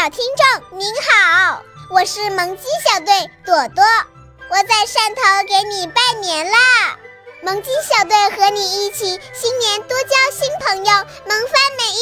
小听众您好，我是萌鸡小队朵朵，我在汕头给你拜年啦！萌鸡小队和你一起新年多交新朋友，萌翻每一。